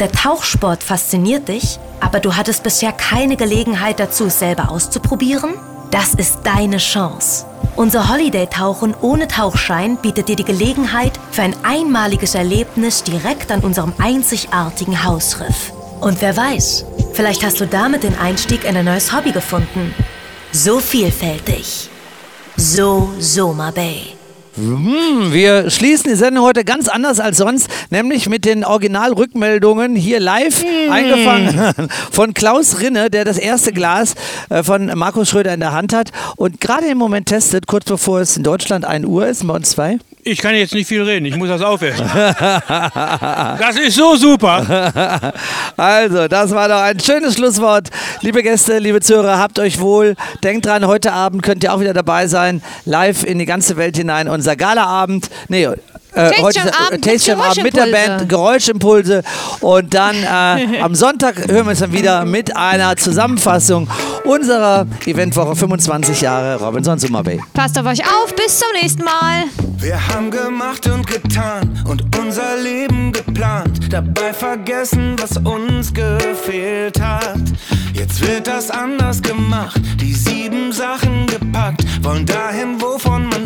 Der Tauchsport fasziniert dich, aber du hattest bisher keine Gelegenheit dazu, es selber auszuprobieren? Das ist deine Chance. Unser Holiday-Tauchen ohne Tauchschein bietet dir die Gelegenheit für ein einmaliges Erlebnis direkt an unserem einzigartigen Hausriff. Und wer weiß, vielleicht hast du damit den Einstieg in ein neues Hobby gefunden. So vielfältig. So Soma Bay. Hm, wir schließen die Sendung heute ganz anders als sonst, nämlich mit den Originalrückmeldungen hier live eingefangen von Klaus Rinne, der das erste Glas äh, von Markus Schröder in der Hand hat und gerade im Moment testet, kurz bevor es in Deutschland 1 Uhr ist, bei uns zwei. Ich kann jetzt nicht viel reden, ich muss das aufessen. <laughs> Das ist so super. Also, das war doch ein schönes Schlusswort. Liebe Gäste, liebe Zuhörer, habt euch wohl. Denkt dran, heute Abend könnt ihr auch wieder dabei sein, live in die ganze Welt hinein. Unser Galaabend. Nee, äh, Taste heute äh, Abend mit Taste Jam Abend mit der. Band Geräuschimpulse. Und dann äh, <laughs> am Sonntag hören wir uns dann wieder mit einer Zusammenfassung unserer Eventwoche 25 Jahre Robinson Summer Bay. Passt auf euch auf, bis zum nächsten Mal. Wir haben gemacht und getan und unser Leben geplant, dabei vergessen, was uns gefehlt hat. Jetzt wird das anders gemacht, die sieben Sachen gepackt, wollen dahin, wovon man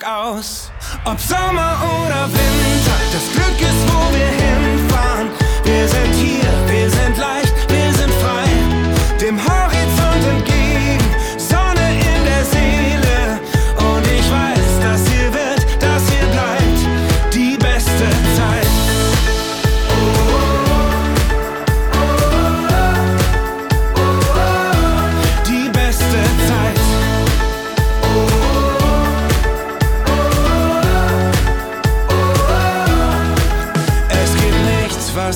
Alltag aus. Ob Sommer oder Winter, das Glück ist, wo wir hinfahren.